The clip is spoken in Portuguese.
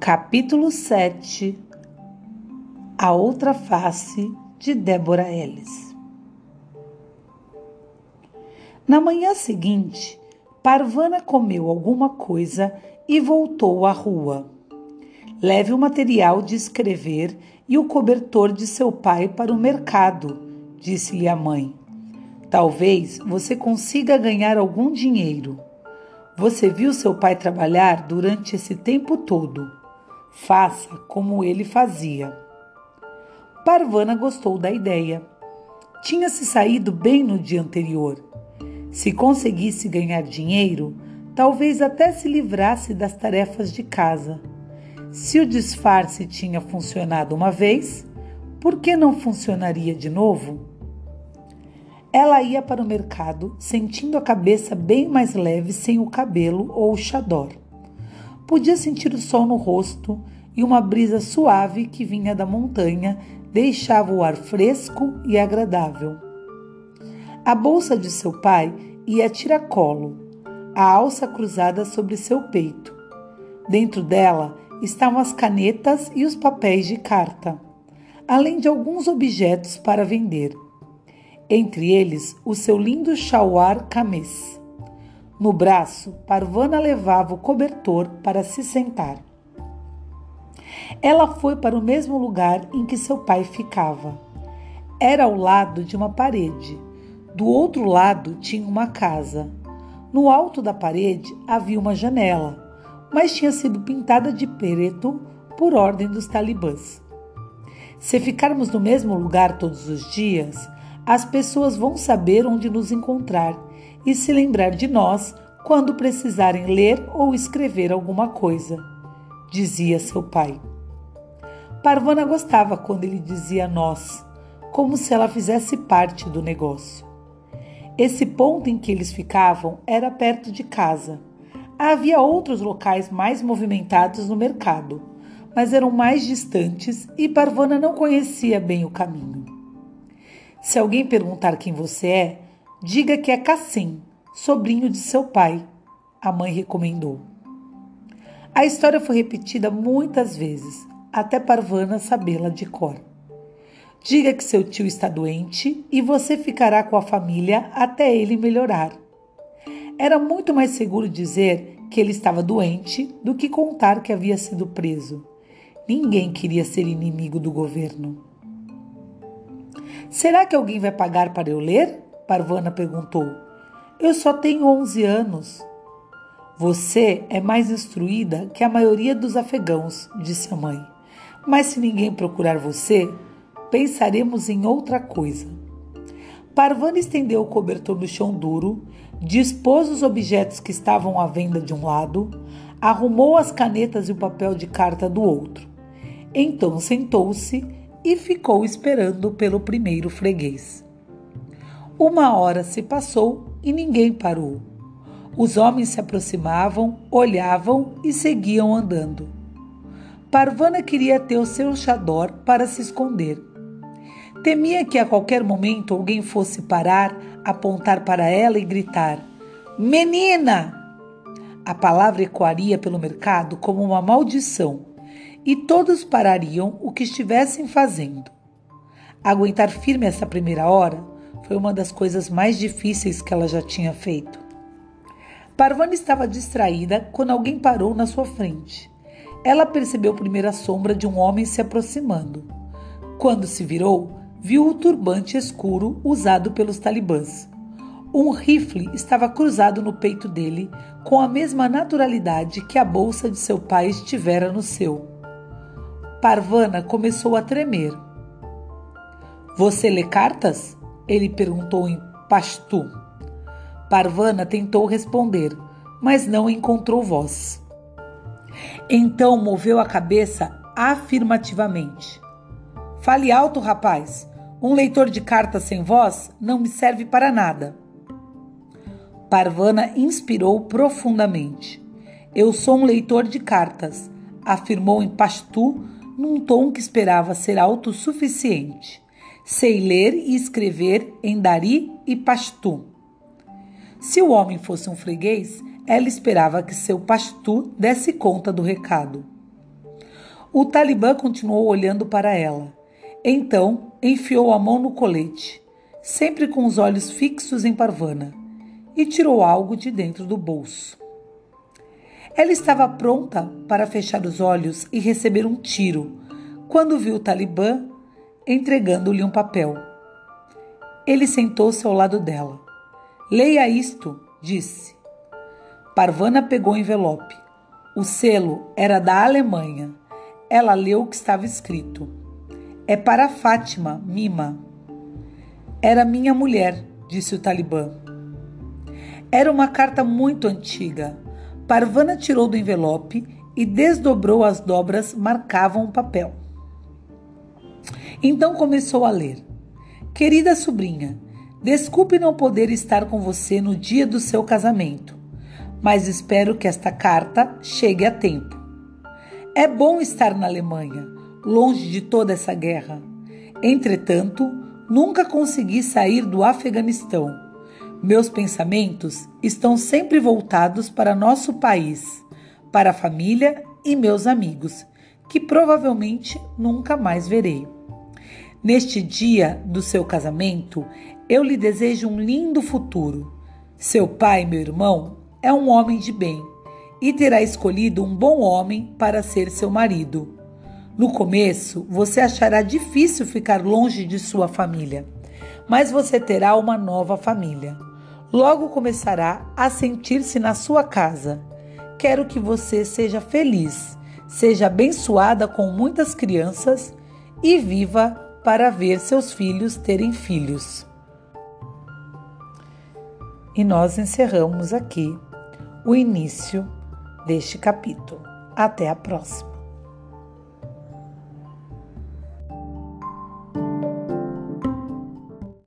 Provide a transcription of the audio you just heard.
Capítulo 7 A outra face de Débora Ellis Na manhã seguinte, Parvana comeu alguma coisa e voltou à rua. Leve o material de escrever e o cobertor de seu pai para o mercado, disse-lhe a mãe. Talvez você consiga ganhar algum dinheiro. Você viu seu pai trabalhar durante esse tempo todo. Faça como ele fazia. Parvana gostou da ideia. Tinha se saído bem no dia anterior. Se conseguisse ganhar dinheiro, talvez até se livrasse das tarefas de casa. Se o disfarce tinha funcionado uma vez, por que não funcionaria de novo? Ela ia para o mercado sentindo a cabeça bem mais leve sem o cabelo ou o chador. Podia sentir o sol no rosto e uma brisa suave que vinha da montanha deixava o ar fresco e agradável. A bolsa de seu pai ia a tiracolo, a alça cruzada sobre seu peito. Dentro dela estavam as canetas e os papéis de carta, além de alguns objetos para vender. Entre eles, o seu lindo chauar camês. No braço, Parvana levava o cobertor para se sentar. Ela foi para o mesmo lugar em que seu pai ficava. Era ao lado de uma parede. Do outro lado tinha uma casa. No alto da parede havia uma janela mas tinha sido pintada de preto por ordem dos talibãs. Se ficarmos no mesmo lugar todos os dias, as pessoas vão saber onde nos encontrar e se lembrar de nós quando precisarem ler ou escrever alguma coisa, dizia seu pai. Parvana gostava quando ele dizia nós, como se ela fizesse parte do negócio. Esse ponto em que eles ficavam era perto de casa Havia outros locais mais movimentados no mercado, mas eram mais distantes e Parvana não conhecia bem o caminho. Se alguém perguntar quem você é, diga que é Cassim, sobrinho de seu pai, a mãe recomendou. A história foi repetida muitas vezes, até Parvana sabê-la de cor. Diga que seu tio está doente e você ficará com a família até ele melhorar. Era muito mais seguro dizer que ele estava doente do que contar que havia sido preso. Ninguém queria ser inimigo do governo. Será que alguém vai pagar para eu ler? Parvana perguntou. Eu só tenho 11 anos. Você é mais instruída que a maioria dos afegãos, disse a mãe. Mas se ninguém procurar você, pensaremos em outra coisa. Parvana estendeu o cobertor no chão duro, dispôs os objetos que estavam à venda de um lado, arrumou as canetas e o papel de carta do outro. Então sentou-se e ficou esperando pelo primeiro freguês. Uma hora se passou e ninguém parou. Os homens se aproximavam, olhavam e seguiam andando. Parvana queria ter o seu chador para se esconder Temia que a qualquer momento alguém fosse parar, apontar para ela e gritar: Menina! A palavra ecoaria pelo mercado como uma maldição e todos parariam o que estivessem fazendo. Aguentar firme essa primeira hora foi uma das coisas mais difíceis que ela já tinha feito. Parvana estava distraída quando alguém parou na sua frente. Ela percebeu a sombra de um homem se aproximando. Quando se virou, viu o turbante escuro usado pelos talibãs. Um rifle estava cruzado no peito dele com a mesma naturalidade que a bolsa de seu pai estivera no seu. Parvana começou a tremer. Você lê cartas? Ele perguntou em pashtu. Parvana tentou responder, mas não encontrou voz. Então moveu a cabeça afirmativamente. Fale alto, rapaz. Um leitor de cartas sem voz não me serve para nada. Parvana inspirou profundamente. Eu sou um leitor de cartas, afirmou em Pashtu num tom que esperava ser autossuficiente. Sei ler e escrever em Dari e Pashtu. Se o homem fosse um freguês, ela esperava que seu pastu desse conta do recado. O talibã continuou olhando para ela. Então enfiou a mão no colete, sempre com os olhos fixos em Parvana, e tirou algo de dentro do bolso. Ela estava pronta para fechar os olhos e receber um tiro, quando viu o talibã entregando-lhe um papel. Ele sentou-se ao lado dela. Leia isto, disse. Parvana pegou o envelope. O selo era da Alemanha. Ela leu o que estava escrito. É para Fátima, Mima. Era minha mulher, disse o talibã. Era uma carta muito antiga. Parvana tirou do envelope e desdobrou as dobras marcavam o papel. Então começou a ler. Querida sobrinha, desculpe não poder estar com você no dia do seu casamento, mas espero que esta carta chegue a tempo. É bom estar na Alemanha, longe de toda essa guerra. Entretanto, nunca consegui sair do Afeganistão. Meus pensamentos estão sempre voltados para nosso país, para a família e meus amigos, que provavelmente nunca mais verei. Neste dia do seu casamento, eu lhe desejo um lindo futuro. Seu pai, meu irmão, é um homem de bem e terá escolhido um bom homem para ser seu marido. No começo, você achará difícil ficar longe de sua família, mas você terá uma nova família. Logo começará a sentir-se na sua casa. Quero que você seja feliz, seja abençoada com muitas crianças e viva para ver seus filhos terem filhos. E nós encerramos aqui o início deste capítulo. Até a próxima.